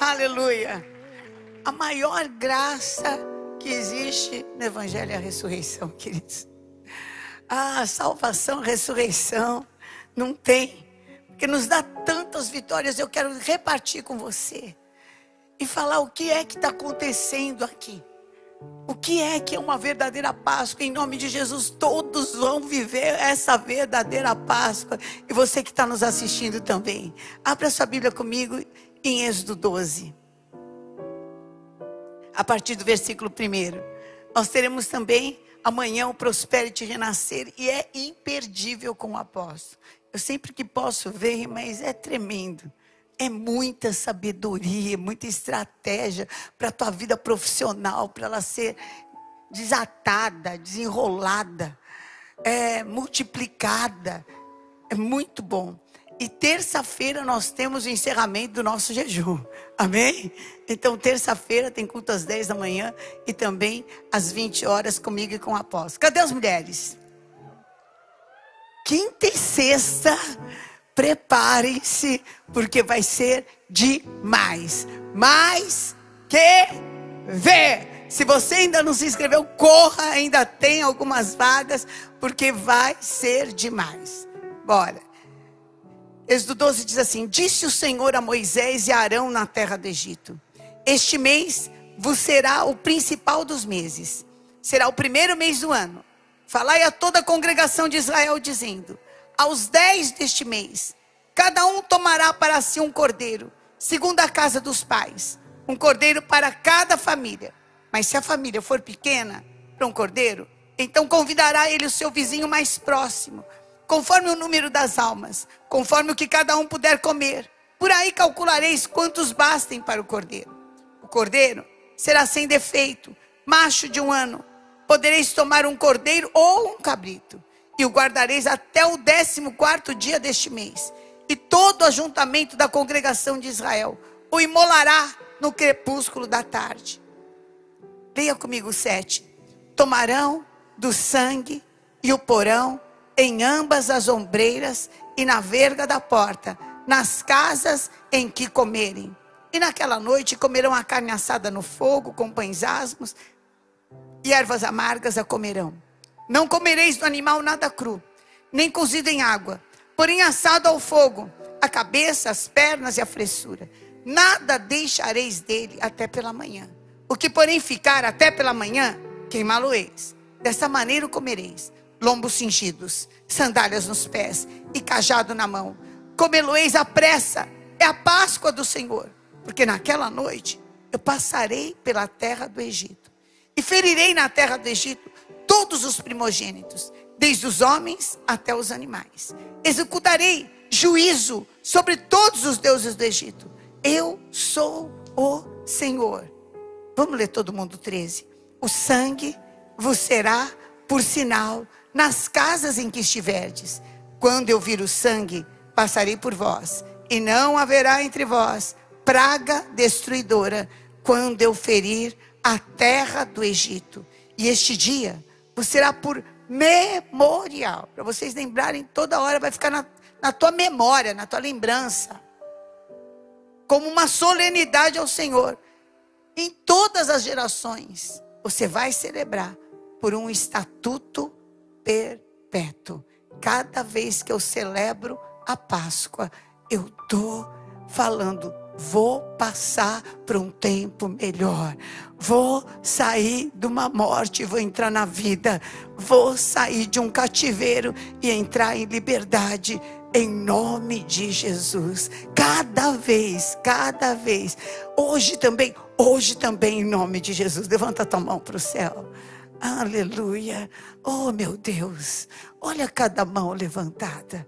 Aleluia. A maior graça que existe no Evangelho é a ressurreição, queridos. Ah, salvação, ressurreição, não tem. Porque nos dá tantas vitórias. Eu quero repartir com você e falar o que é que está acontecendo aqui. O que é que é uma verdadeira Páscoa? Em nome de Jesus, todos vão viver essa verdadeira Páscoa. E você que está nos assistindo também. Abra sua Bíblia comigo em Êxodo 12. A partir do versículo 1. Nós teremos também amanhã o Prosperity Renascer. E é imperdível com o apóstolo. Eu sempre que posso ver, mas é tremendo. É muita sabedoria, muita estratégia para a tua vida profissional, para ela ser desatada, desenrolada, é, multiplicada. É muito bom. E terça-feira nós temos o encerramento do nosso jejum. Amém? Então, terça-feira tem culto às 10 da manhã e também às 20 horas comigo e com o apóstolo. Cadê as mulheres? Quinta e sexta preparem-se, porque vai ser demais. Mais que ver. Se você ainda não se inscreveu, corra, ainda tem algumas vagas, porque vai ser demais. Bora. Êxodo 12 diz assim: Disse o Senhor a Moisés e a Arão na terra do Egito: Este mês vos será o principal dos meses, será o primeiro mês do ano. Falai a toda a congregação de Israel, dizendo: aos dez deste mês, cada um tomará para si um cordeiro, segundo a casa dos pais, um cordeiro para cada família. Mas se a família for pequena para um cordeiro, então convidará ele o seu vizinho mais próximo, conforme o número das almas, conforme o que cada um puder comer. Por aí calculareis quantos bastem para o cordeiro. O cordeiro será sem defeito, macho de um ano. Podereis tomar um cordeiro ou um cabrito e o guardareis até o décimo quarto dia deste mês. E todo o ajuntamento da congregação de Israel o imolará no crepúsculo da tarde. Leia comigo sete. Tomarão do sangue e o porão em ambas as ombreiras e na verga da porta, nas casas em que comerem. E naquela noite comerão a carne assada no fogo, com pães asmos e ervas amargas a comerão. Não comereis do animal nada cru, nem cozido em água, porém assado ao fogo, a cabeça, as pernas e a fressura. Nada deixareis dele até pela manhã. O que, porém, ficar até pela manhã, queimá-lo-eis. Dessa maneira o comereis. Lombos cingidos, sandálias nos pés e cajado na mão. Comê-lo-eis à pressa. É a Páscoa do Senhor. Porque naquela noite eu passarei pela terra do Egito. E ferirei na terra do Egito todos os primogênitos, desde os homens até os animais. Executarei juízo sobre todos os deuses do Egito. Eu sou o Senhor. Vamos ler todo mundo 13. O sangue vos será por sinal nas casas em que estiverdes. Quando eu vir o sangue, passarei por vós, e não haverá entre vós praga destruidora, quando eu ferir a terra do Egito. E este dia será por memorial. Para vocês lembrarem toda hora, vai ficar na, na tua memória, na tua lembrança. Como uma solenidade ao Senhor. Em todas as gerações, você vai celebrar por um estatuto perpétuo. Cada vez que eu celebro a Páscoa, eu estou falando Vou passar para um tempo melhor. Vou sair de uma morte e vou entrar na vida. Vou sair de um cativeiro e entrar em liberdade. Em nome de Jesus. Cada vez, cada vez. Hoje também, hoje também, em nome de Jesus. Levanta tua mão para o céu. Aleluia. Oh, meu Deus. Olha cada mão levantada.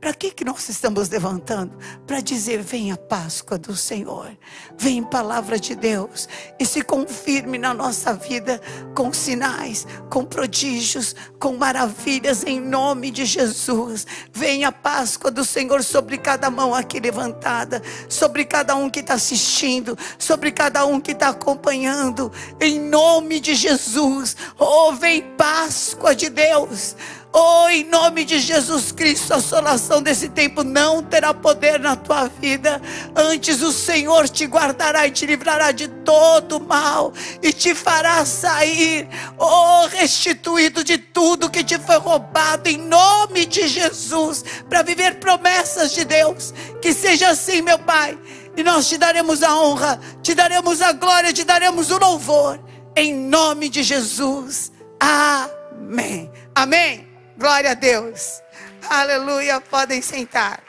Para que, que nós estamos levantando? Para dizer: vem a Páscoa do Senhor, vem palavra de Deus e se confirme na nossa vida com sinais, com prodígios, com maravilhas em nome de Jesus. Vem a Páscoa do Senhor sobre cada mão aqui levantada, sobre cada um que está assistindo, sobre cada um que está acompanhando, em nome de Jesus. Oh, vem Páscoa de Deus. Oh, em nome de Jesus Cristo, a assolação desse tempo não terá poder na tua vida. Antes o Senhor te guardará e te livrará de todo mal e te fará sair, oh, restituído de tudo que te foi roubado, em nome de Jesus, para viver promessas de Deus. Que seja assim, meu Pai. E nós te daremos a honra, te daremos a glória, te daremos o louvor. Em nome de Jesus. Amém. Amém. Glória a Deus. Aleluia. Podem sentar.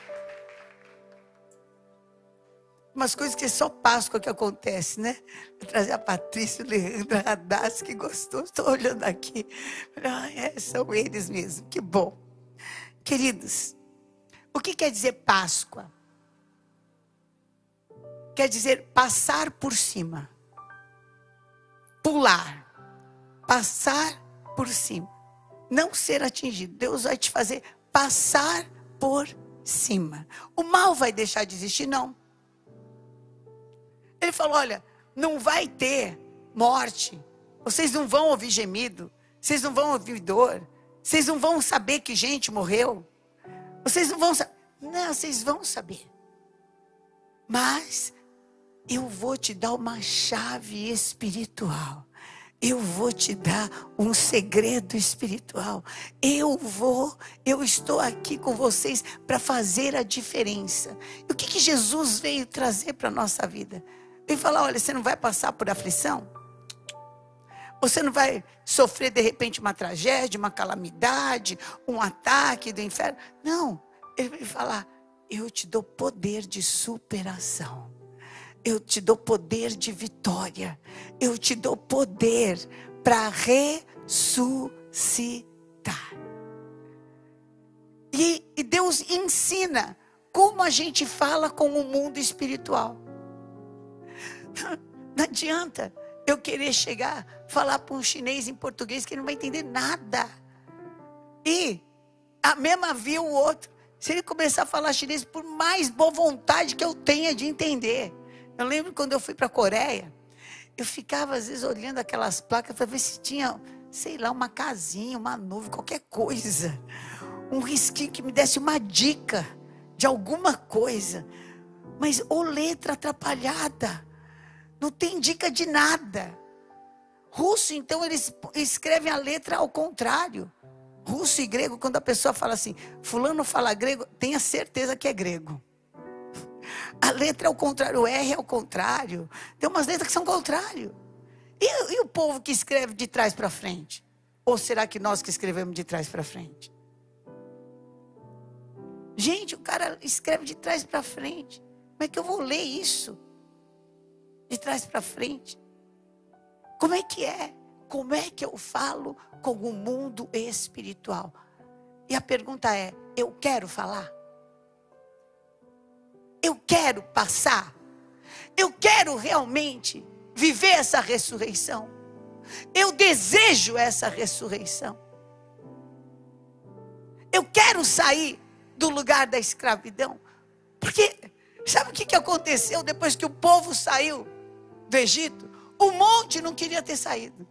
Umas coisas que é só Páscoa que acontece, né? Vou trazer a Patrícia, o Leandro, a que gostoso. Estou olhando aqui. Ah, é, são eles mesmo. Que bom. Queridos, o que quer dizer Páscoa? Quer dizer passar por cima. Pular. Passar por cima não ser atingido. Deus vai te fazer passar por cima. O mal vai deixar de existir? Não. Ele falou: olha, não vai ter morte. Vocês não vão ouvir gemido. Vocês não vão ouvir dor. Vocês não vão saber que gente morreu. Vocês não vão saber. Não, vocês vão saber. Mas eu vou te dar uma chave espiritual eu vou te dar um segredo espiritual. Eu vou, eu estou aqui com vocês para fazer a diferença. E o que, que Jesus veio trazer para a nossa vida? Veio falar: olha, você não vai passar por aflição? Você não vai sofrer de repente uma tragédia, uma calamidade, um ataque do inferno. Não. Ele veio falar: eu te dou poder de superação. Eu te dou poder de vitória. Eu te dou poder para ressuscitar. E, e, Deus ensina como a gente fala com o mundo espiritual. Não adianta eu querer chegar, falar para um chinês em português que ele não vai entender nada. E a mesma via o outro. Se ele começar a falar chinês, por mais boa vontade que eu tenha de entender, eu lembro quando eu fui para a Coreia, eu ficava às vezes olhando aquelas placas para ver se tinha, sei lá, uma casinha, uma nuvem, qualquer coisa. Um risquinho que me desse uma dica de alguma coisa. Mas ou letra atrapalhada. Não tem dica de nada. Russo, então, eles escrevem a letra ao contrário. Russo e grego, quando a pessoa fala assim, fulano fala grego, tenha certeza que é grego. A letra é o contrário, o R é o contrário. Tem umas letras que são contrário. E, e o povo que escreve de trás para frente? Ou será que nós que escrevemos de trás para frente? Gente, o cara escreve de trás para frente. Como é que eu vou ler isso? De trás para frente. Como é que é? Como é que eu falo com o mundo espiritual? E a pergunta é: eu quero falar? Eu quero passar. Eu quero realmente viver essa ressurreição. Eu desejo essa ressurreição. Eu quero sair do lugar da escravidão. Porque, sabe o que aconteceu depois que o povo saiu do Egito? O monte não queria ter saído.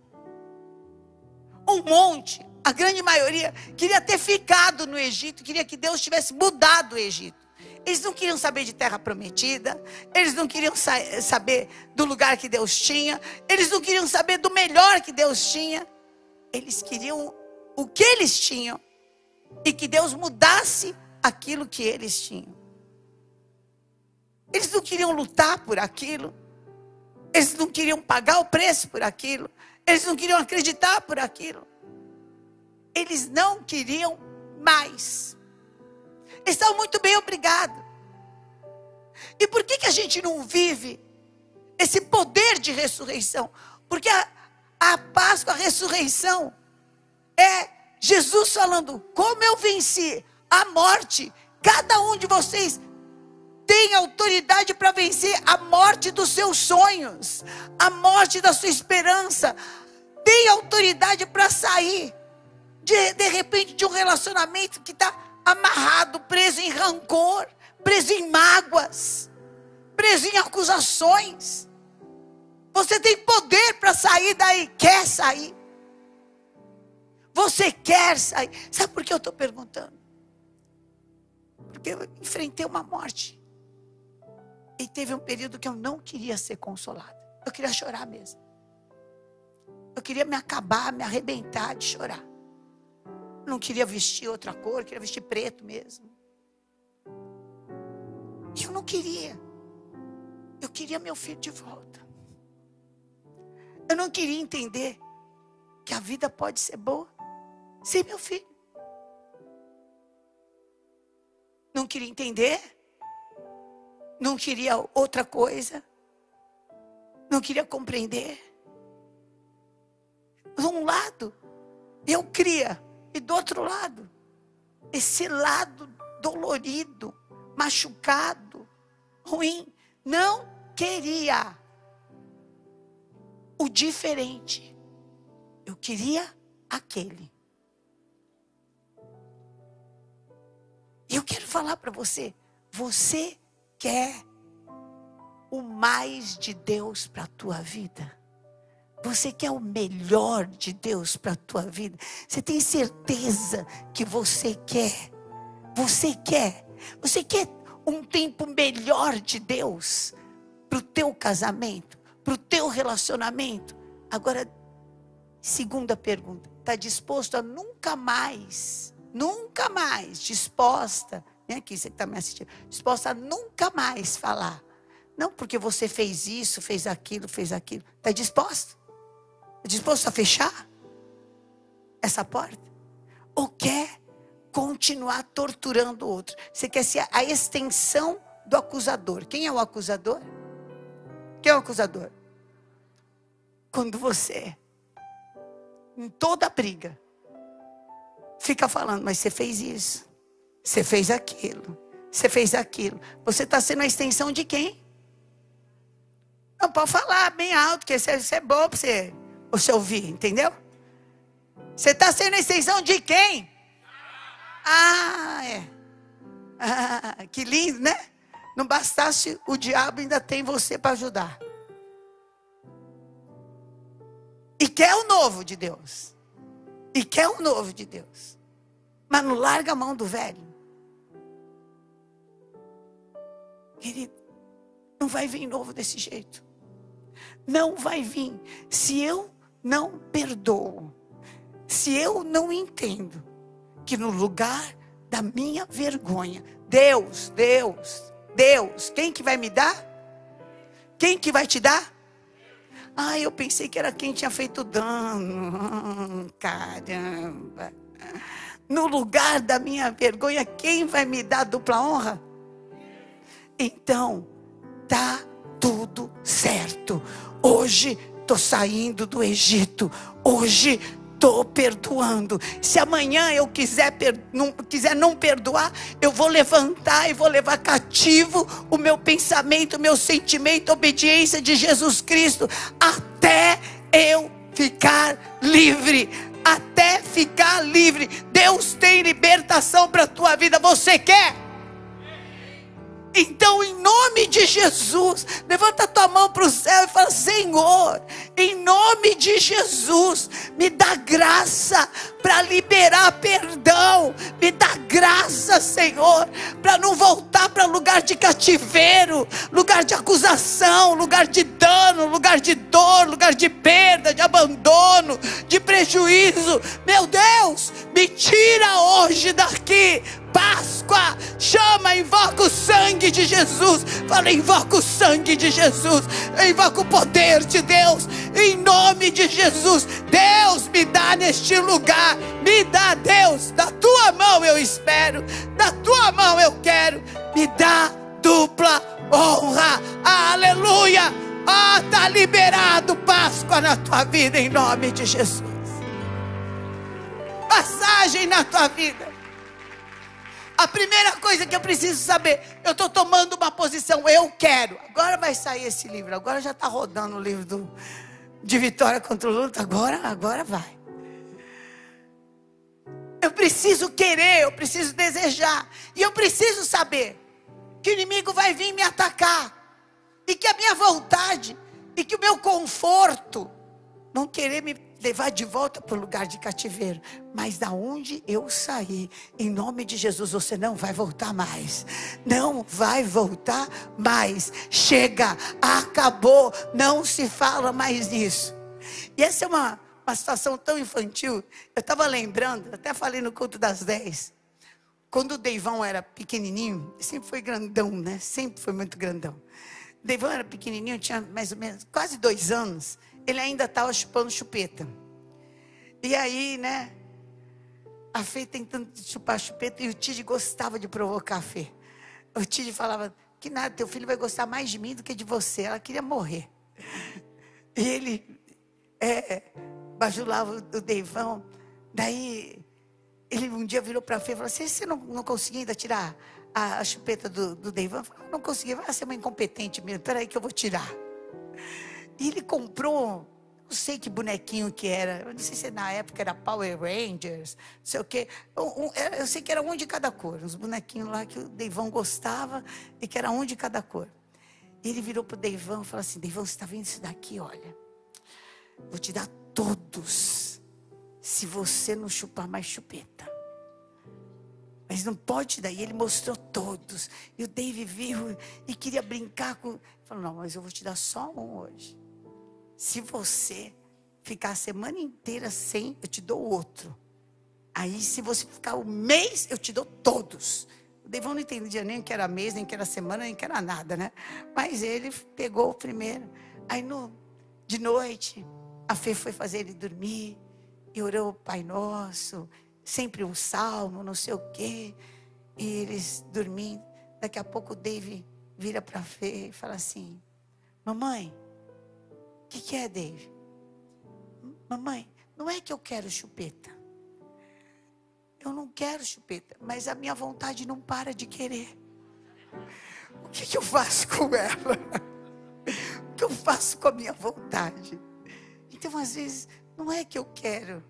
O monte, a grande maioria, queria ter ficado no Egito, queria que Deus tivesse mudado o Egito. Eles não queriam saber de terra prometida, eles não queriam saber do lugar que Deus tinha, eles não queriam saber do melhor que Deus tinha. Eles queriam o que eles tinham e que Deus mudasse aquilo que eles tinham. Eles não queriam lutar por aquilo, eles não queriam pagar o preço por aquilo, eles não queriam acreditar por aquilo. Eles não queriam mais estão muito bem, obrigado. E por que, que a gente não vive esse poder de ressurreição? Porque a, a Páscoa, a ressurreição, é Jesus falando: como eu venci a morte, cada um de vocês tem autoridade para vencer a morte dos seus sonhos, a morte da sua esperança, tem autoridade para sair de, de repente de um relacionamento que está amarrado, preso em rancor, preso em mágoas, preso em acusações. Você tem poder para sair daí, quer sair. Você quer sair? Sabe por que eu estou perguntando? Porque eu enfrentei uma morte. E teve um período que eu não queria ser consolada. Eu queria chorar mesmo. Eu queria me acabar, me arrebentar de chorar. Não queria vestir outra cor, queria vestir preto mesmo. Eu não queria. Eu queria meu filho de volta. Eu não queria entender que a vida pode ser boa sem meu filho. Não queria entender. Não queria outra coisa. Não queria compreender. De um lado, eu cria. E do outro lado, esse lado dolorido, machucado, ruim, não queria o diferente. Eu queria aquele. E eu quero falar para você, você quer o mais de Deus para a tua vida? Você quer o melhor de Deus para a tua vida? Você tem certeza que você quer? Você quer? Você quer um tempo melhor de Deus para o teu casamento, para o teu relacionamento? Agora, segunda pergunta: está disposto a nunca mais nunca mais disposta, vem aqui, você que está me assistindo, disposta a nunca mais falar. Não porque você fez isso, fez aquilo, fez aquilo. Está disposto? Disposto a fechar essa porta? Ou quer continuar torturando o outro? Você quer ser a extensão do acusador. Quem é o acusador? Quem é o acusador? Quando você, em toda briga, fica falando, mas você fez isso, você fez aquilo, você fez aquilo. Você está sendo a extensão de quem? Não pode falar bem alto, que isso isso é bom para você, você ouvir, entendeu? Você está sendo extensão de quem? Ah, é. Ah, que lindo, né? Não bastasse o diabo ainda tem você para ajudar. E quer o novo de Deus. E quer o novo de Deus. Mas não larga a mão do velho. Querido, não vai vir novo desse jeito. Não vai vir. Se eu não perdoo, se eu não entendo que no lugar da minha vergonha, Deus, Deus, Deus, quem que vai me dar? Quem que vai te dar? Ah, eu pensei que era quem tinha feito dano. Caramba. No lugar da minha vergonha, quem vai me dar dupla honra? Então, tá tudo certo. Hoje estou saindo do Egito. Hoje estou perdoando. Se amanhã eu quiser, não, quiser não perdoar, eu vou levantar e vou levar cativo o meu pensamento, o meu sentimento, a obediência de Jesus Cristo, até eu ficar livre. Até ficar livre. Deus tem libertação para a tua vida. Você quer? Então, em nome de Jesus, levanta tua mão para o céu e fala: Senhor, em nome de Jesus, me dá graça para liberar perdão, me dá graça, Senhor, para não voltar para lugar de cativeiro, lugar de acusação, lugar de dano, lugar de dor, lugar de perda, de abandono, de prejuízo. Meu Deus, me tira hoje daqui Páscoa, chama, invoca o sangue de Jesus. Fala, invoca o sangue de Jesus. Invoca o poder de Deus. Em nome de Jesus. Deus me dá neste lugar. Me dá, Deus. Da tua mão eu espero. Da tua mão eu quero. Me dá dupla honra. Aleluia. Ah, está liberado Páscoa na tua vida em nome de Jesus. Passagem na tua vida. A primeira coisa que eu preciso saber, eu estou tomando uma posição, eu quero. Agora vai sair esse livro, agora já está rodando o livro do, de Vitória contra o Luta, agora, agora vai. Eu preciso querer, eu preciso desejar, e eu preciso saber que o inimigo vai vir me atacar, e que a minha vontade, e que o meu conforto, não querer me levar de volta para o lugar de cativeiro. Mas da onde eu saí, em nome de Jesus, você não vai voltar mais. Não vai voltar mais. Chega, acabou, não se fala mais nisso. E essa é uma, uma situação tão infantil. Eu estava lembrando, até falei no culto das 10. Quando o Deivão era pequenininho, sempre foi grandão, né? Sempre foi muito grandão. Deivão era pequenininho, tinha mais ou menos quase dois anos ele ainda estava chupando chupeta. E aí, né? A Fê tentando chupar chupeta e o Tide gostava de provocar a Fê. O Tide falava: que nada, teu filho vai gostar mais de mim do que de você. Ela queria morrer. E ele é, bajulava o Deivão. Daí, ele um dia virou para a Fê e falou assim: você não, não ainda tirar a, a chupeta do, do? Falei, não consegui, vai ser uma incompetente mesmo. Espera aí que eu vou tirar. E ele comprou, não sei que bonequinho que era, eu não sei se na época era Power Rangers, não sei o quê. Eu, sei que era um de cada cor, uns bonequinhos lá que o Deivão gostava e que era um de cada cor. Ele virou para o Deivão e falou assim: Deivão, você está vendo isso daqui? Olha, vou te dar todos, se você não chupar mais chupeta. Mas não pode daí. Ele mostrou todos. E o Dave viu e queria brincar com. Falou: Não, mas eu vou te dar só um hoje. Se você ficar a semana inteira sem, eu te dou outro. Aí, se você ficar o mês, eu te dou todos. O Devon não entendia nem que era mês, nem que era semana, nem que era nada, né? Mas ele pegou o primeiro. Aí, no, de noite, a Fê foi fazer ele dormir e orou o Pai Nosso, sempre um salmo, não sei o quê. E eles dormindo. Daqui a pouco o Dave vira para a Fê e fala assim: Mamãe, que, é, Dave? Mamãe, não é que eu quero chupeta. Eu não quero chupeta, mas a minha vontade não para de querer. O que, que eu faço com ela? O que eu faço com a minha vontade? Então, às vezes, não é que eu quero,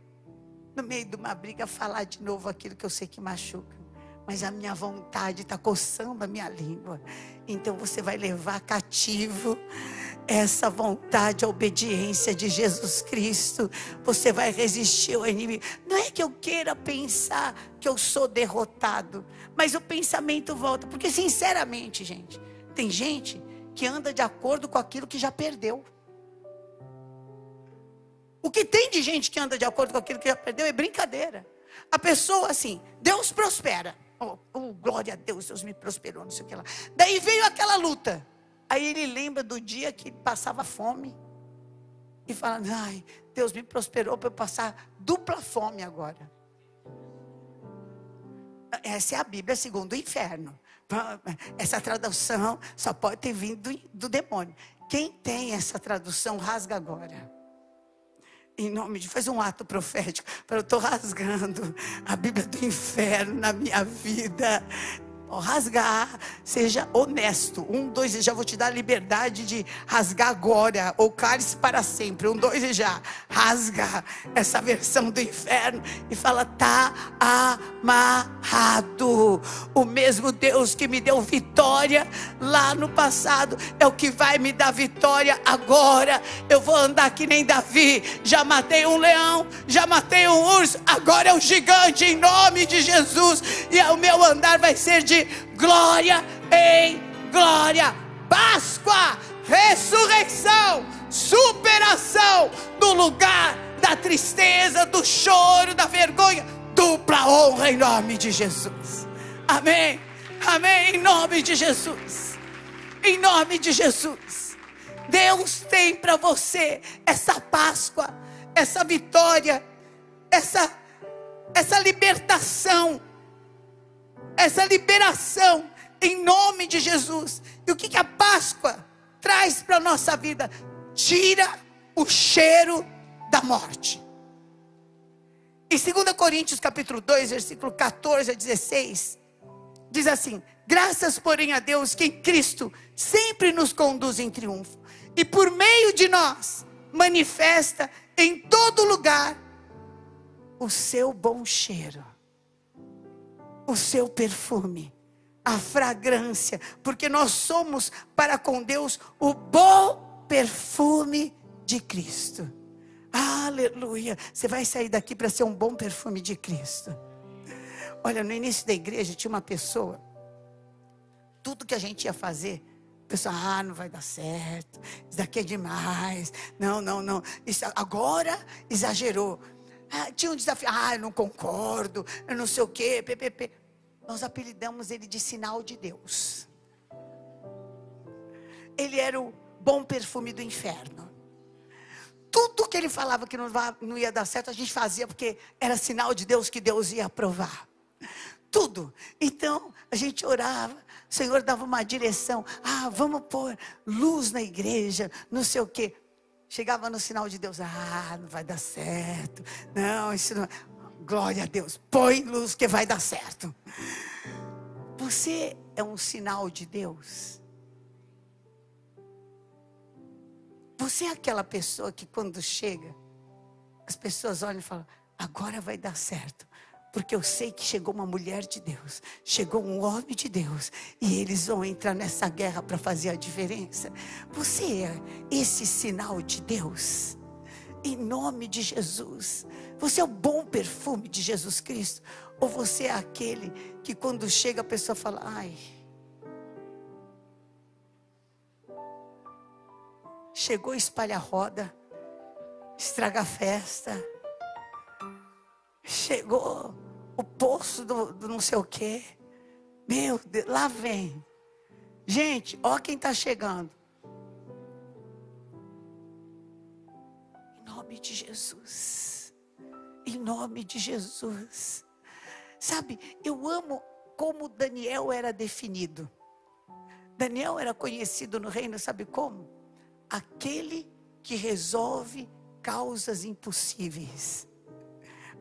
no meio de uma briga, falar de novo aquilo que eu sei que machuca mas a minha vontade está coçando a minha língua. Então você vai levar cativo essa vontade, a obediência de Jesus Cristo. Você vai resistir ao inimigo. Não é que eu queira pensar que eu sou derrotado, mas o pensamento volta. Porque, sinceramente, gente, tem gente que anda de acordo com aquilo que já perdeu. O que tem de gente que anda de acordo com aquilo que já perdeu é brincadeira. A pessoa, assim, Deus prospera. Oh, oh, glória a Deus, Deus me prosperou, não sei o que lá. Daí veio aquela luta. Aí ele lembra do dia que passava fome. E fala: Ai, Deus me prosperou para eu passar dupla fome agora. Essa é a Bíblia segundo o inferno. Essa tradução só pode ter vindo do, demônio. Quem tem essa tradução, rasga agora em nome de faz um ato profético. Para eu estou rasgando a Bíblia do inferno na minha vida rasgar, seja honesto. Um, dois e já vou te dar a liberdade de rasgar agora, ou cálice para sempre. Um, dois e já. Rasga essa versão do inferno e fala: tá amarrado. O mesmo Deus que me deu vitória lá no passado é o que vai me dar vitória agora. Eu vou andar que nem Davi. Já matei um leão, já matei um urso, agora é um gigante em nome de Jesus. E o meu andar vai ser de glória em glória. Páscoa, ressurreição, superação do lugar da tristeza, do choro, da vergonha. Dupla honra em nome de Jesus. Amém. Amém. Em nome de Jesus. Em nome de Jesus. Deus tem para você essa Páscoa, essa vitória, essa, essa libertação essa liberação em nome de Jesus. E o que, que a Páscoa traz para a nossa vida? Tira o cheiro da morte. Em 2 Coríntios capítulo 2, versículo 14 a 16, diz assim: Graças, porém, a Deus que em Cristo sempre nos conduz em triunfo, e por meio de nós manifesta em todo lugar o seu bom cheiro o seu perfume, a fragrância, porque nós somos para com Deus o bom perfume de Cristo. Aleluia. Você vai sair daqui para ser um bom perfume de Cristo. Olha, no início da igreja tinha uma pessoa. Tudo que a gente ia fazer, o pessoal, ah, não vai dar certo. Isso daqui é demais. Não, não, não. Isso, agora exagerou. Ah, tinha um desafio. Ah, eu não concordo. Eu não sei o quê. PPP. Nós apelidamos ele de sinal de Deus. Ele era o bom perfume do inferno. Tudo que ele falava que não ia dar certo, a gente fazia porque era sinal de Deus que Deus ia aprovar. Tudo. Então, a gente orava, o Senhor dava uma direção. Ah, vamos pôr luz na igreja, não sei o quê. Chegava no sinal de Deus, ah, não vai dar certo. Não, isso não. Glória a Deus, põe luz que vai dar certo. Você é um sinal de Deus. Você é aquela pessoa que quando chega, as pessoas olham e falam: agora vai dar certo. Porque eu sei que chegou uma mulher de Deus, chegou um homem de Deus, e eles vão entrar nessa guerra para fazer a diferença. Você é esse sinal de Deus, em nome de Jesus. Você é o bom perfume de Jesus Cristo, ou você é aquele que quando chega a pessoa fala: ai. Chegou espalha roda, estraga a festa. Chegou o poço do, do não sei o quê. Meu Deus, lá vem. Gente, ó quem está chegando. Nome de Jesus. Sabe, eu amo como Daniel era definido. Daniel era conhecido no reino, sabe como? Aquele que resolve causas impossíveis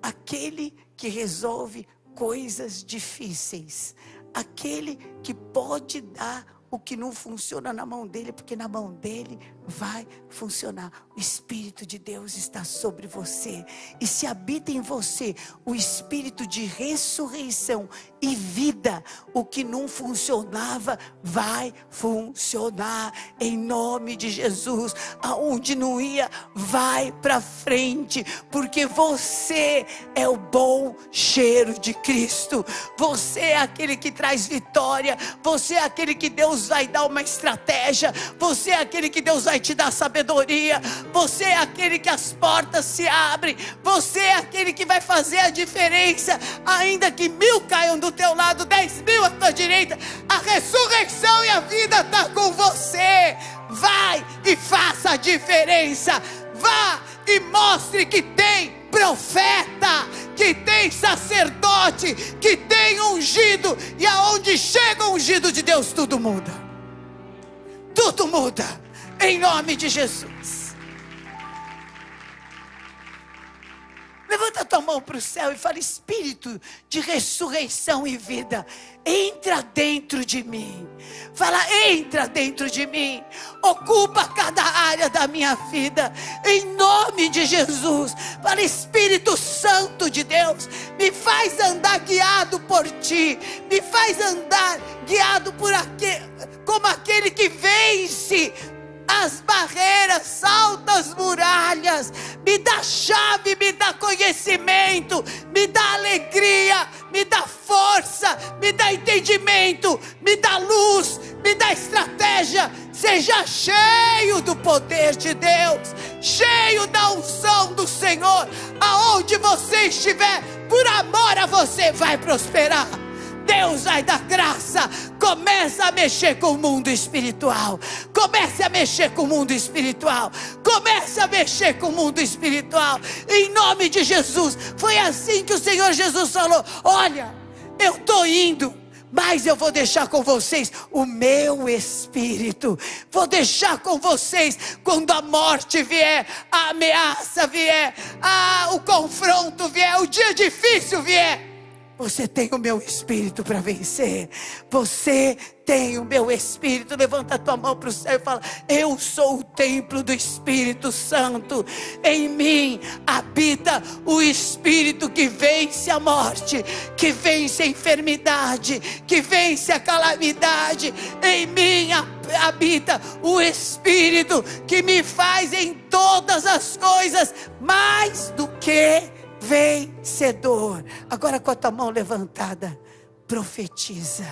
aquele que resolve coisas difíceis, aquele que pode dar o que não funciona na mão dele, porque na mão dele vai funcionar. O Espírito de Deus está sobre você. E se habita em você o Espírito de ressurreição e vida, o que não funcionava vai funcionar. Em nome de Jesus. Aonde não ia, vai para frente, porque você é o bom cheiro de Cristo. Você é aquele que traz vitória, você é aquele que Deus vai dar uma estratégia, você é aquele que Deus vai te dar sabedoria, você é aquele que as portas se abrem, você é aquele que vai fazer a diferença, ainda que mil caiam do teu lado, dez mil à tua direita, a ressurreição e a vida está com você. Vai e faça a diferença. Vá e mostre que tem profeta, que tem sacerdote, que tem ungido, e aonde chega o ungido de Deus, tudo muda. Tudo muda, em nome de Jesus. Levanta tua mão para o céu e fala: Espírito de ressurreição e vida, entra dentro de mim. Fala, entra dentro de mim. Ocupa cada área da minha vida. Em nome de Jesus. Fala, Espírito Santo de Deus, me faz andar guiado por ti. Me faz andar guiado por aquele, como aquele que vence as barreiras, salta as muralhas, me dá chave, me dá conhecimento, me dá alegria, me dá força, me dá entendimento, me dá luz, me dá estratégia. Seja cheio do poder de Deus, cheio da unção do Senhor, aonde você estiver, por amor a você vai prosperar. Deus vai dar graça. Começa a mexer com o mundo espiritual. Comece a mexer com o mundo espiritual. Comece a mexer com o mundo espiritual. Em nome de Jesus. Foi assim que o Senhor Jesus falou: Olha, eu estou indo. Mas eu vou deixar com vocês o meu espírito. Vou deixar com vocês quando a morte vier, a ameaça vier, a, o confronto vier, o dia difícil vier Você tem o meu espírito para vencer. Você tem o meu espírito. Levanta a tua mão para o céu e fala: Eu sou o templo do Espírito Santo. Em mim habita o espírito que vence a morte, que vence a enfermidade, que vence a calamidade. Em mim habita o espírito que me faz em todas as coisas mais do que vencedor. Agora com a tua mão levantada, profetiza.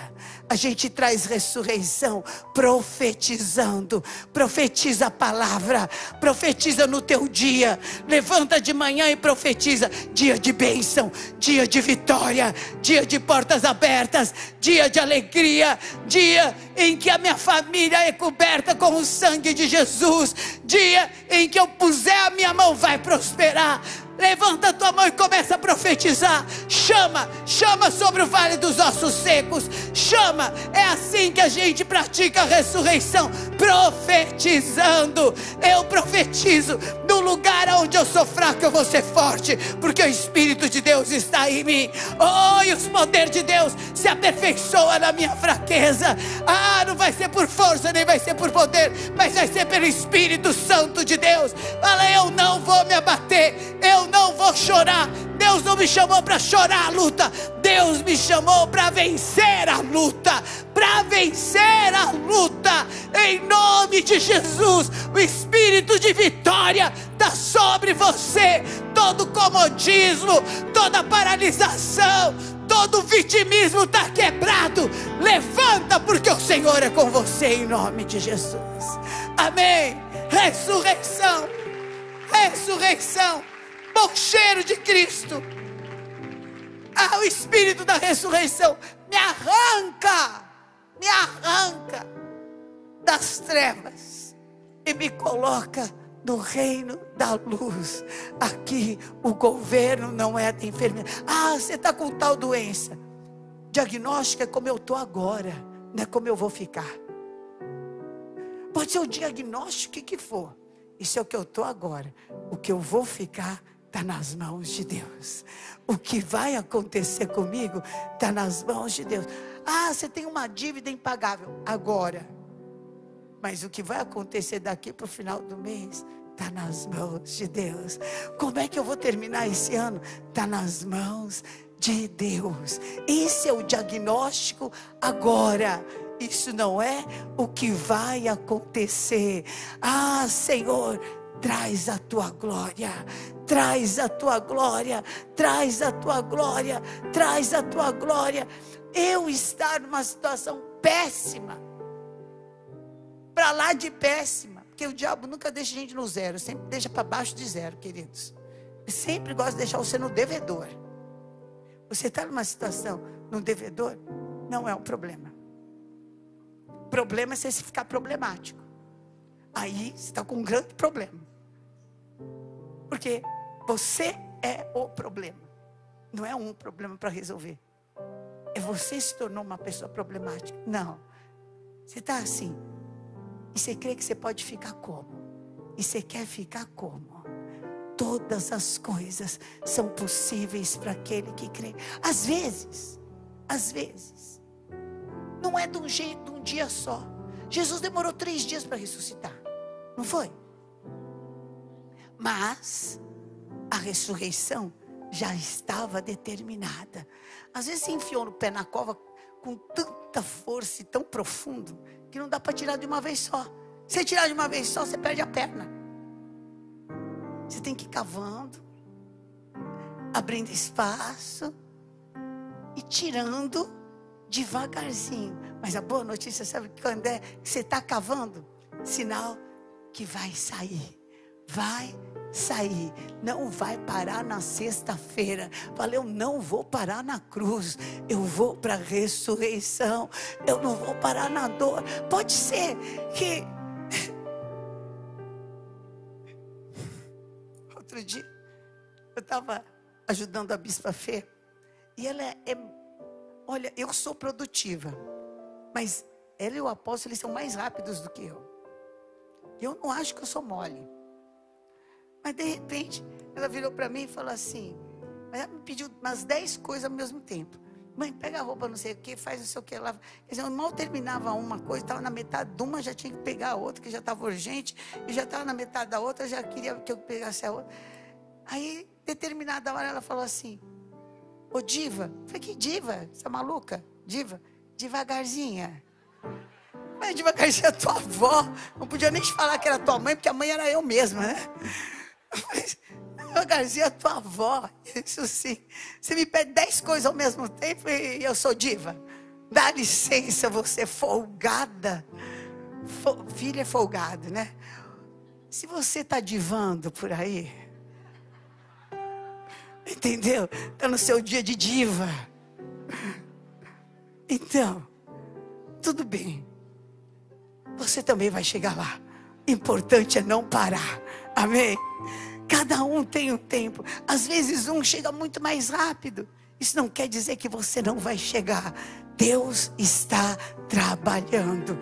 A gente traz ressurreição profetizando. Profetiza a palavra, profetiza no teu dia. Levanta de manhã e profetiza. Dia de bênção, dia de vitória, dia de portas abertas, dia de alegria, dia em que a minha família é coberta com o sangue de Jesus, dia em que eu puser a minha mão vai prosperar Levanta a tua mão e começa a profetizar. Chama, chama sobre o vale dos ossos secos. Chama, é assim que a gente pratica a ressurreição, profetizando. Eu profetizo no lugar onde eu sou fraco, eu vou ser forte, porque o Espírito de Deus está em mim. Oh, e os poderes de Deus se aperfeiçoa na minha fraqueza. Ah, não vai ser por força, nem vai ser por poder, mas vai ser pelo Espírito Santo de Deus. Fala, eu não vou me abater. Eu não vou chorar. Deus não me chamou para chorar a luta. Deus me chamou para vencer a luta. Para vencer a luta. Em nome de Jesus. O espírito de vitória está sobre você. Todo comodismo, toda paralisação, todo vitimismo está quebrado. Levanta, porque o Senhor é com você, em nome de Jesus. Amém. Ressurreição. Ressurreição bom cheiro de Cristo. Ah, o Espírito da ressurreição me arranca, me arranca das trevas e me coloca no reino da luz. Aqui o governo não é da enfermidade. Ah, você está com tal doença. Diagnóstico é como eu estou agora, não é como eu vou ficar. Pode ser o diagnóstico que, que for. Isso é o que eu estou agora. O que eu vou ficar está nas mãos de Deus. O que vai acontecer comigo está nas mãos de Deus. Ah, você tem uma dívida impagável agora. Mas o que vai acontecer daqui para o final do mês está nas mãos de Deus. Como é que eu vou terminar esse ano? Está nas mãos de Deus. Esse é o diagnóstico agora. Isso não é o que vai acontecer. Ah, Senhor, traz a tua glória, traz a tua glória, traz a tua glória, traz a tua glória. Eu estar numa situação péssima, para lá de péssima, porque o diabo nunca deixa a gente no zero, sempre deixa para baixo de zero, queridos. Ele sempre gosta de deixar você no devedor. Você está numa situação no devedor, não é um problema. Problema é você ficar problemático. Aí você está com um grande problema. Porque você é o problema. Não é um problema para resolver. É você se tornou uma pessoa problemática. Não. Você está assim. E você crê que você pode ficar como? E você quer ficar como? Todas as coisas são possíveis para aquele que crê. Às vezes, às vezes, não é de um jeito, de um dia só. Jesus demorou três dias para ressuscitar. Não foi? Mas a ressurreição já estava determinada. Às vezes se enfiou no pé na cova com tanta força e tão profundo que não dá para tirar de uma vez só. Se tirar de uma vez só, você perde a perna. Você tem que ir cavando, abrindo espaço e tirando devagarzinho. Mas a boa notícia, sabe quando é que você está cavando? Sinal que vai sair. Vai sair, não vai parar na sexta-feira. Falei, eu não vou parar na cruz, eu vou para a ressurreição, eu não vou parar na dor. Pode ser que. Outro dia, eu estava ajudando a Bispa Fê, e ela é. Olha, eu sou produtiva, mas ela e o apóstolo eles são mais rápidos do que eu. Eu não acho que eu sou mole. Mas de repente, ela virou para mim e falou assim: ela me pediu umas dez coisas ao mesmo tempo. Mãe, pega a roupa, não sei o que, faz não sei o que lá. Quer dizer, eu mal terminava uma coisa, estava na metade de uma, já tinha que pegar a outra, que já estava urgente, e já estava na metade da outra, já queria que eu pegasse a outra. Aí, determinada hora, ela falou assim: Ô diva, eu falei, que diva? Você é maluca? Diva? Devagarzinha. Mas devagarzinho a tua avó. Não podia nem te falar que era tua mãe, porque a mãe era eu mesma, né? Mas, devagarzinho a tua avó. Isso sim. Você me pede dez coisas ao mesmo tempo e eu sou diva. Dá licença, você é folgada. Filha é folgado, né? Se você está divando por aí, Entendeu? Está no seu dia de diva. Então, tudo bem. Você também vai chegar lá. Importante é não parar. Amém? Cada um tem um tempo. Às vezes um chega muito mais rápido. Isso não quer dizer que você não vai chegar. Deus está trabalhando.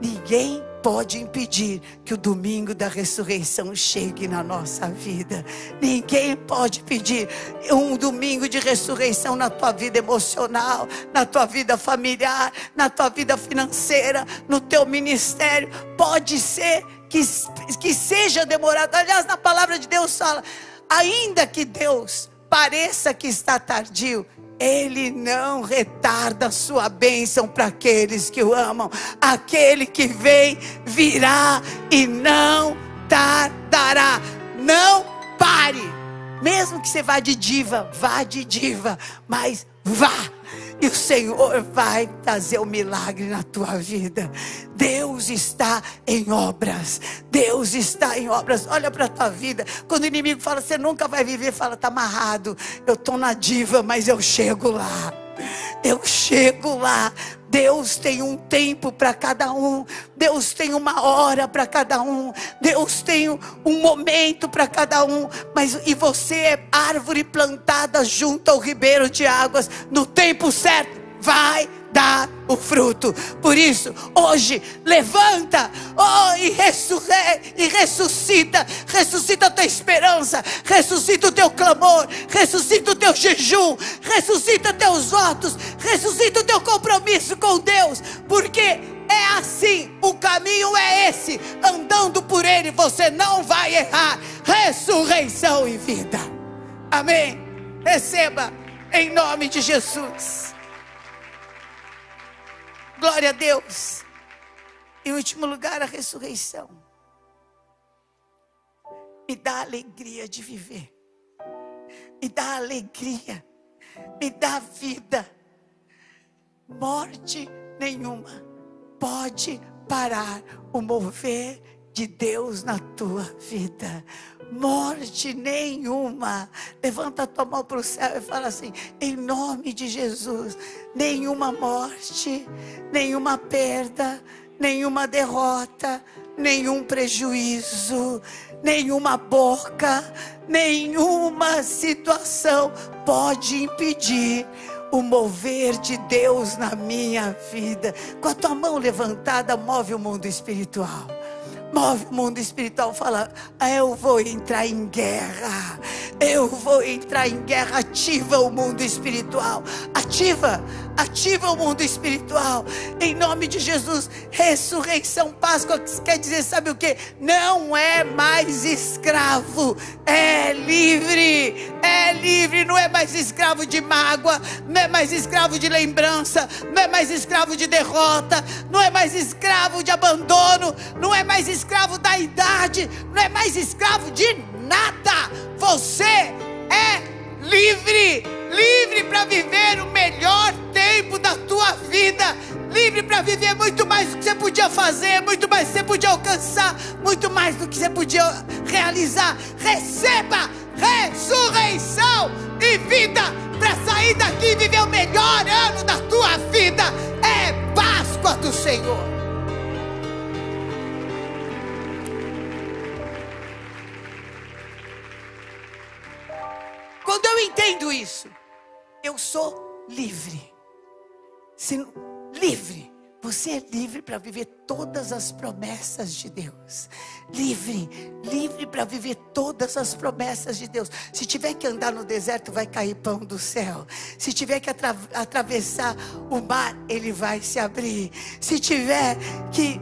Ninguém pode impedir que o domingo da ressurreição chegue na nossa vida. Ninguém pode pedir um domingo de ressurreição na tua vida emocional, na tua vida familiar, na tua vida financeira, no teu ministério. Pode ser que, que seja demorado. Aliás, na palavra de Deus fala: ainda que Deus pareça que está tardio, ele não retarda a sua bênção para aqueles que o amam. Aquele que vem virá e não tardará. Não pare. Mesmo que você vá de diva, vá de diva, mas vá e o Senhor vai fazer o um milagre na tua vida. Deus está em obras. Deus está em obras. Olha para a tua vida. Quando o inimigo fala, você nunca vai viver, fala, está amarrado. Eu estou na diva, mas eu chego lá. Eu chego lá. Deus tem um tempo para cada um. Deus tem uma hora para cada um. Deus tem um momento para cada um. Mas e você é árvore plantada junto ao ribeiro de águas no tempo certo. Vai dar o fruto. Por isso, hoje, levanta oh, e, e ressuscita. Ressuscita a tua esperança, ressuscita o teu clamor, ressuscita o teu jejum, ressuscita teus votos, ressuscita o teu compromisso com Deus, porque é assim, o caminho é esse. Andando por ele, você não vai errar. Ressurreição e vida. Amém. Receba em nome de Jesus. Glória a Deus. Em último lugar, a ressurreição. Me dá alegria de viver. Me dá alegria. Me dá vida. Morte nenhuma pode parar o mover de Deus na tua vida morte nenhuma. Levanta a tua mão para o céu e fala assim: em nome de Jesus, nenhuma morte, nenhuma perda, nenhuma derrota, nenhum prejuízo, nenhuma boca, nenhuma situação pode impedir o mover de Deus na minha vida. Com a tua mão levantada, move o mundo espiritual. Move o mundo espiritual, fala: eu vou entrar em guerra. Eu vou entrar em guerra. Ativa o mundo espiritual. Ativa, ativa o mundo espiritual. Em nome de Jesus. Ressurreição, Páscoa quer dizer, sabe o que? Não é mais escravo, é livre. É livre, não é mais escravo de mágoa, não é mais escravo de lembrança, não é mais escravo de derrota, não é mais escravo de abandono, não é mais escravo da idade, não é mais escravo de nada. Você é livre, livre para viver o melhor tua vida, livre para viver muito mais do que você podia fazer, muito mais do que você podia alcançar, muito mais do que você podia realizar. Receba ressurreição e vida para sair daqui e viver o melhor ano da tua vida. É Páscoa do Senhor. Quando eu entendo isso, eu sou livre. Se, livre. Você é livre para viver todas as promessas de Deus. livre, livre para viver todas as promessas de Deus. Se tiver que andar no deserto, vai cair pão do céu. Se tiver que atra atravessar o mar, ele vai se abrir. Se tiver que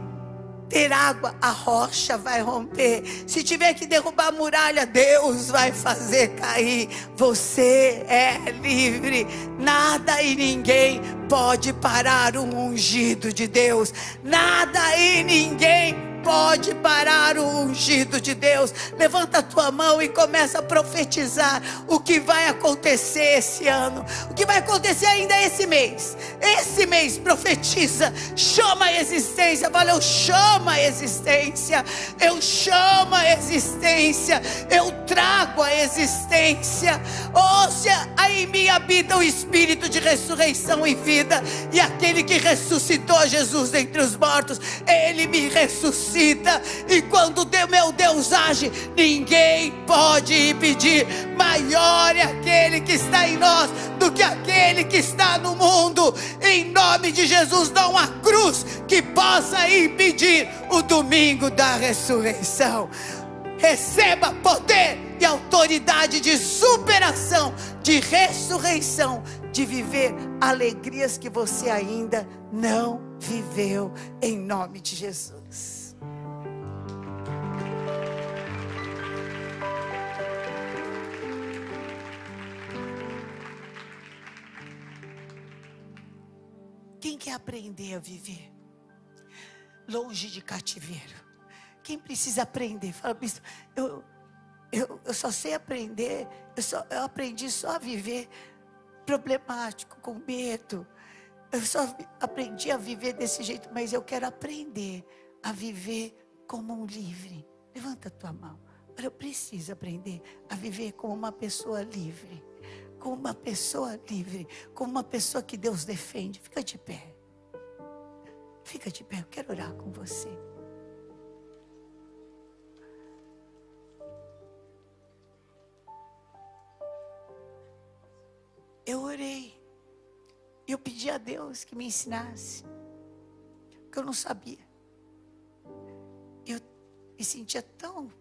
ter água, a rocha vai romper. Se tiver que derrubar a muralha, Deus vai fazer cair. Você é livre. Nada e ninguém pode parar o ungido de Deus. Nada e ninguém pode parar o ungido de Deus. Levanta a tua mão e começa a profetizar o que vai acontecer esse ano, o que vai acontecer ainda esse mês. Esse mês profetiza, chama a existência, fala, eu chamo a existência, eu chamo a existência, eu trago a existência. Oh, se em mim habita o espírito de ressurreição e vida, e aquele que ressuscitou Jesus dentre os mortos, ele me ressuscita ressuscita. E quando meu Deus age, ninguém pode impedir. Maior é aquele que está em nós do que aquele que está no mundo. Em nome de Jesus, não há cruz que possa impedir o domingo da ressurreição. Receba poder e autoridade de superação, de ressurreição, de viver alegrias que você ainda não viveu, em nome de Jesus. Quer aprender a viver longe de cativeiro? Quem precisa aprender? Fala, bispo, eu, eu, eu só sei aprender, eu, só, eu aprendi só a viver problemático, com medo. Eu só aprendi a viver desse jeito, mas eu quero aprender a viver como um livre. Levanta a tua mão. Eu preciso aprender a viver como uma pessoa livre como uma pessoa livre, como uma pessoa que Deus defende. Fica de pé. Fica de pé, eu quero orar com você. Eu orei. Eu pedi a Deus que me ensinasse. Porque eu não sabia. Eu me sentia tão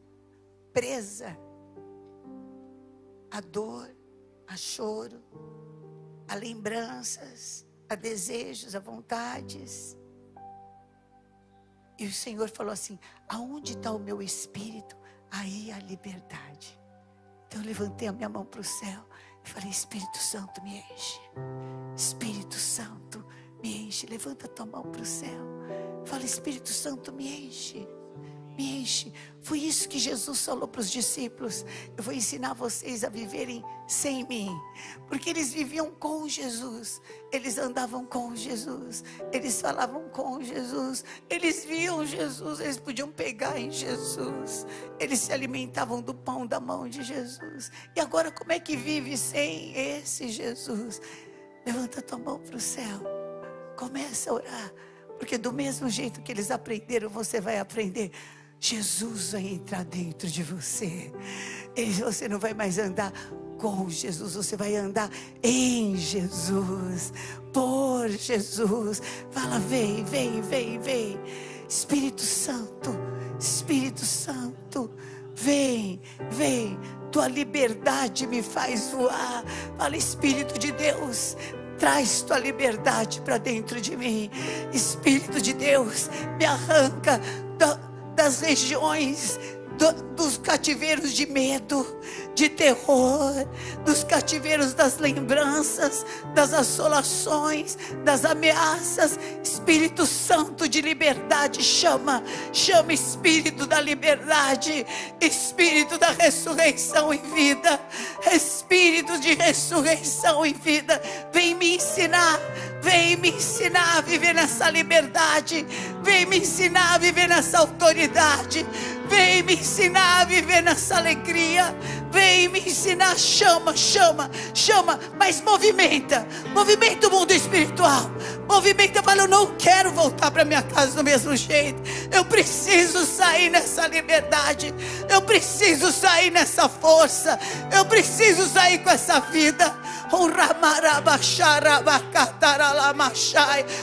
presa à dor, a choro, a lembranças, a desejos, a vontades. E o Senhor falou assim: aonde está o meu espírito? Aí a liberdade. Então eu levantei a minha mão para o céu e falei: Espírito Santo, me enche. Espírito Santo, me enche. Levanta a tua mão para o céu. Fala: Espírito Santo, me enche me enche. Foi isso que Jesus falou para os discípulos. Eu vou ensinar vocês a viverem sem mim, porque eles viviam com Jesus, eles andavam com Jesus, eles falavam com Jesus, eles viam Jesus, eles podiam pegar em Jesus, eles se alimentavam do pão da mão de Jesus. E agora, como é que vive sem esse Jesus? Levanta tua mão para o céu, começa a orar. Porque do mesmo jeito que eles aprenderam, você vai aprender. Jesus vai entrar dentro de você. Você não vai mais andar com Jesus, você vai andar em Jesus, por Jesus. Fala, vem, vem, vem, vem. Espírito Santo, Espírito Santo, vem, vem. Tua liberdade me faz voar. Fala, Espírito de Deus, traz tua liberdade para dentro de mim. Espírito de Deus, me arranca das regiões do, dos cativeiros de medo, de terror, dos cativeiros das lembranças, das assolações, das ameaças. Espírito Santo de liberdade, chama, chama Espírito da liberdade, Espírito da ressurreição em vida, Espírito de ressurreição em vida, vem me ensinar, vem me ensinar a viver nessa liberdade, vem me ensinar a viver nessa autoridade, vem me ensinar a viver nessa alegria. Vem me ensinar, chama, chama, chama, mas movimenta, movimenta o mundo espiritual, movimenta, fala, eu não quero voltar para minha casa do mesmo jeito, eu preciso sair nessa liberdade, eu preciso sair nessa força, eu preciso sair com essa vida.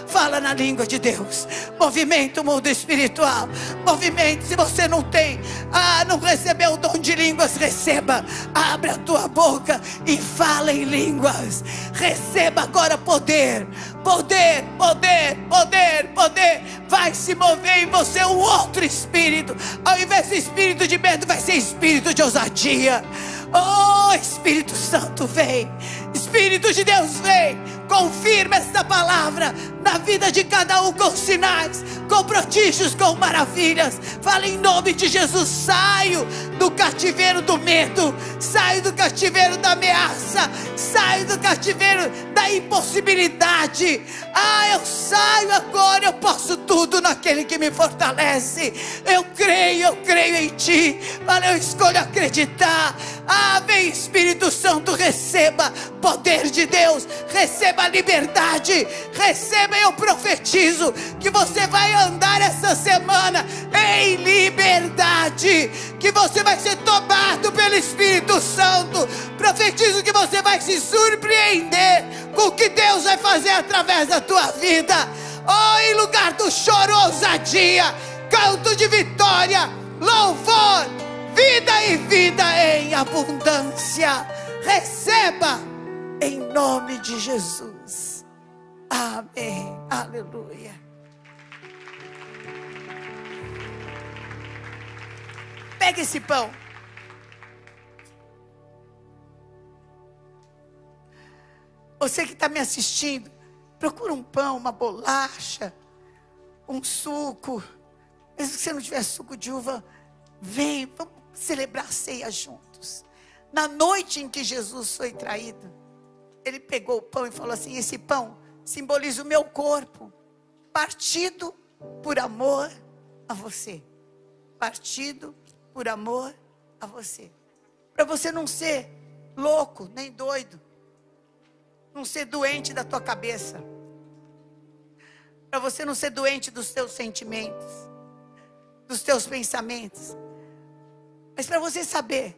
Fala na língua de Deus. Movimento o mundo espiritual. Movimento. Se você não tem Ah, não recebeu o dom de línguas, receba. Abre a tua boca e fala em línguas. Receba agora poder, poder, poder, poder, poder. Vai se mover em você um outro espírito. Ao invés de espírito de medo, vai ser espírito de ousadia. Oh, Espírito Santo, vem. Espírito de Deus, vem. Confirma esta palavra na vida de cada um com sinais, com prodígios, com maravilhas. Fala em nome de Jesus. Saio do cativeiro do medo, saio do cativeiro da ameaça, saio do cativeiro da impossibilidade. Ah, eu saio agora, eu posso tudo naquele que me fortalece. Eu creio, eu creio em Ti. Fala, eu escolho acreditar. Ah, vem Espírito Santo, receba poder de Deus, receba liberdade, receba, eu profetizo que você vai andar essa semana em liberdade, que você vai ser tomado pelo Espírito Santo. Profetizo que você vai se surpreender com o que Deus vai fazer através da tua vida. Oh, em lugar do choro, ousadia, canto de vitória, louvor, vida e vida em abundância. Receba em nome de Jesus. Amém. Aleluia. Pega esse pão. Você que está me assistindo, procura um pão, uma bolacha, um suco. Mesmo que você não tiver suco de uva, vem, vamos celebrar ceia juntos. Na noite em que Jesus foi traído, ele pegou o pão e falou assim: Esse pão simboliza o meu corpo, partido por amor a você. Partido por amor a você. Para você não ser louco, nem doido. Não ser doente da tua cabeça. Para você não ser doente dos teus sentimentos, dos teus pensamentos. Mas para você saber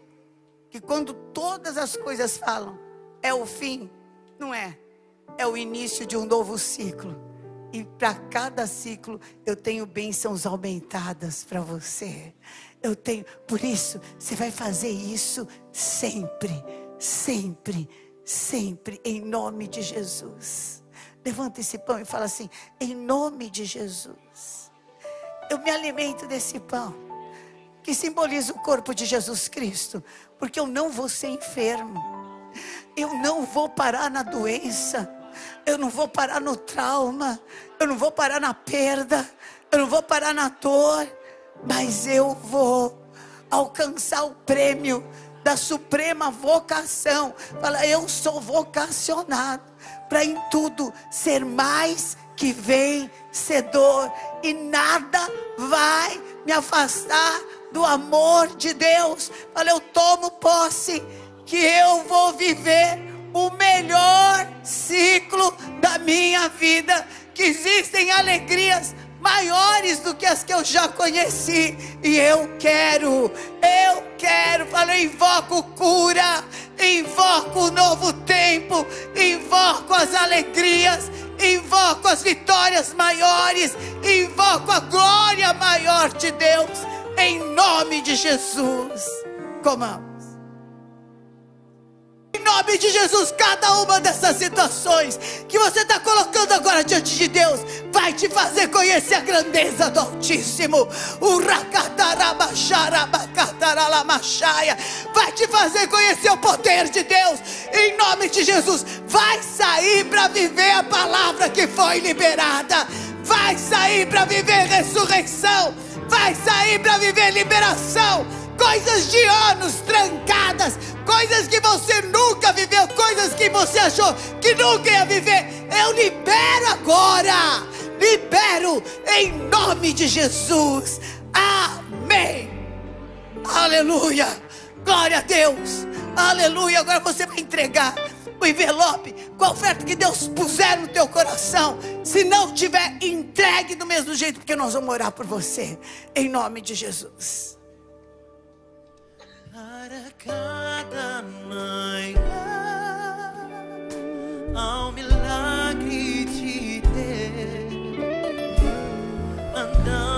que quando todas as coisas falam, é o fim, não é. É o início de um novo ciclo. E para cada ciclo eu tenho bênçãos aumentadas para você. Eu tenho, por isso, você vai fazer isso sempre, sempre, sempre, em nome de Jesus. Levanta esse pão e fala assim: em nome de Jesus. Eu me alimento desse pão, que simboliza o corpo de Jesus Cristo, porque eu não vou ser enfermo, eu não vou parar na doença, eu não vou parar no trauma, eu não vou parar na perda, eu não vou parar na dor, mas eu vou alcançar o prêmio da suprema vocação. Fala, eu sou vocacionado para em tudo ser mais que vencedor e nada vai me afastar do amor de Deus. Fala, eu tomo posse que eu vou viver o melhor ciclo da minha vida, que existem alegrias maiores do que as que eu já conheci. E eu quero, eu quero, falei, invoco cura, invoco o novo tempo, invoco as alegrias, invoco as vitórias maiores, invoco a glória maior de Deus, em nome de Jesus. Comamos nome de Jesus, cada uma dessas situações que você está colocando agora diante de Deus, vai te fazer conhecer a grandeza do Altíssimo. O vai te fazer conhecer o poder de Deus, em nome de Jesus. Vai sair para viver a palavra que foi liberada, vai sair para viver ressurreição, vai sair para viver liberação coisas de anos trancadas, coisas que você nunca viveu, coisas que você achou que nunca ia viver. Eu libero agora, libero em nome de Jesus. Amém. Aleluia. Glória a Deus. Aleluia. Agora você vai entregar o envelope com a oferta que Deus puser no teu coração. Se não tiver, entregue do mesmo jeito, porque nós vamos orar por você. Em nome de Jesus para cada manhã milagre de ter andando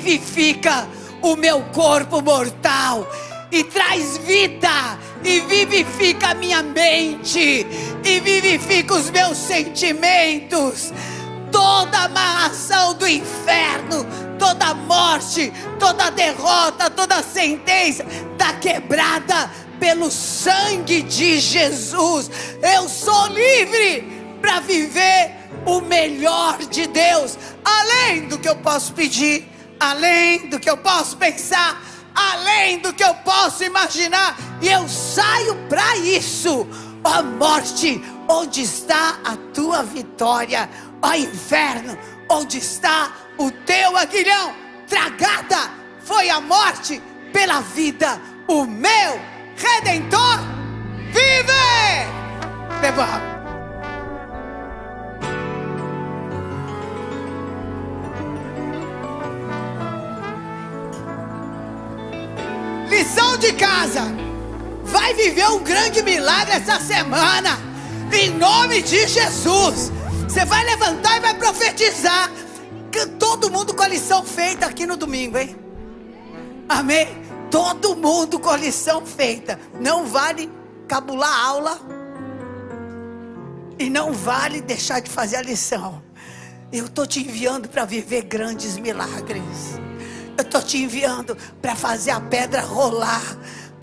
vivifica o meu corpo mortal. E traz vida, e vivifica a minha mente, e vivifica os meus sentimentos toda amarração do inferno, toda morte, toda derrota, toda sentença está quebrada pelo sangue de Jesus. Eu sou livre para viver o melhor de Deus, além do que eu posso pedir, além do que eu posso pensar, além do que eu posso imaginar, e eu saio para isso. Ó morte, onde está a tua vitória? Ó inferno, onde está o teu aguilhão? Tragada foi a morte pela vida. O meu redentor vive! Lição de casa. Vai viver um grande milagre essa semana. Em nome de Jesus. Você vai levantar e vai profetizar. Que todo mundo com a lição feita aqui no domingo, hein? Amém? Todo mundo com a lição feita. Não vale cabular a aula. E não vale deixar de fazer a lição. Eu estou te enviando para viver grandes milagres. Eu estou te enviando para fazer a pedra rolar.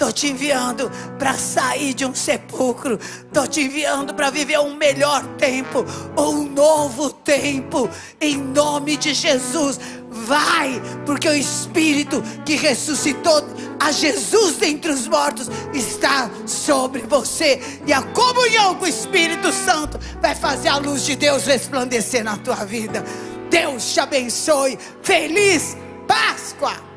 Estou te enviando para sair de um sepulcro. Estou te enviando para viver um melhor tempo, um novo tempo. Em nome de Jesus, vai, porque o Espírito que ressuscitou a Jesus dentre os mortos está sobre você. E a comunhão com o Espírito Santo vai fazer a luz de Deus resplandecer na tua vida. Deus te abençoe. Feliz Páscoa!